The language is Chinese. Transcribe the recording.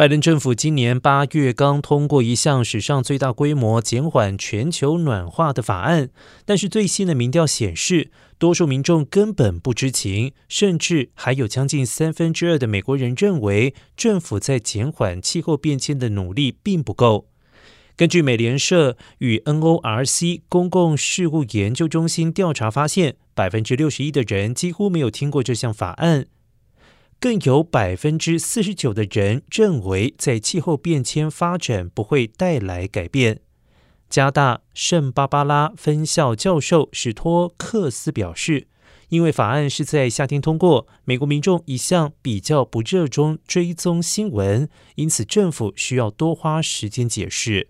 拜登政府今年八月刚通过一项史上最大规模减缓全球暖化的法案，但是最新的民调显示，多数民众根本不知情，甚至还有将近三分之二的美国人认为政府在减缓气候变迁的努力并不够。根据美联社与 NORC 公共事务研究中心调查发现，百分之六十一的人几乎没有听过这项法案。更有百分之四十九的人认为，在气候变迁发展不会带来改变。加大圣巴巴拉分校教授史托克斯表示，因为法案是在夏天通过，美国民众一向比较不热衷追踪新闻，因此政府需要多花时间解释。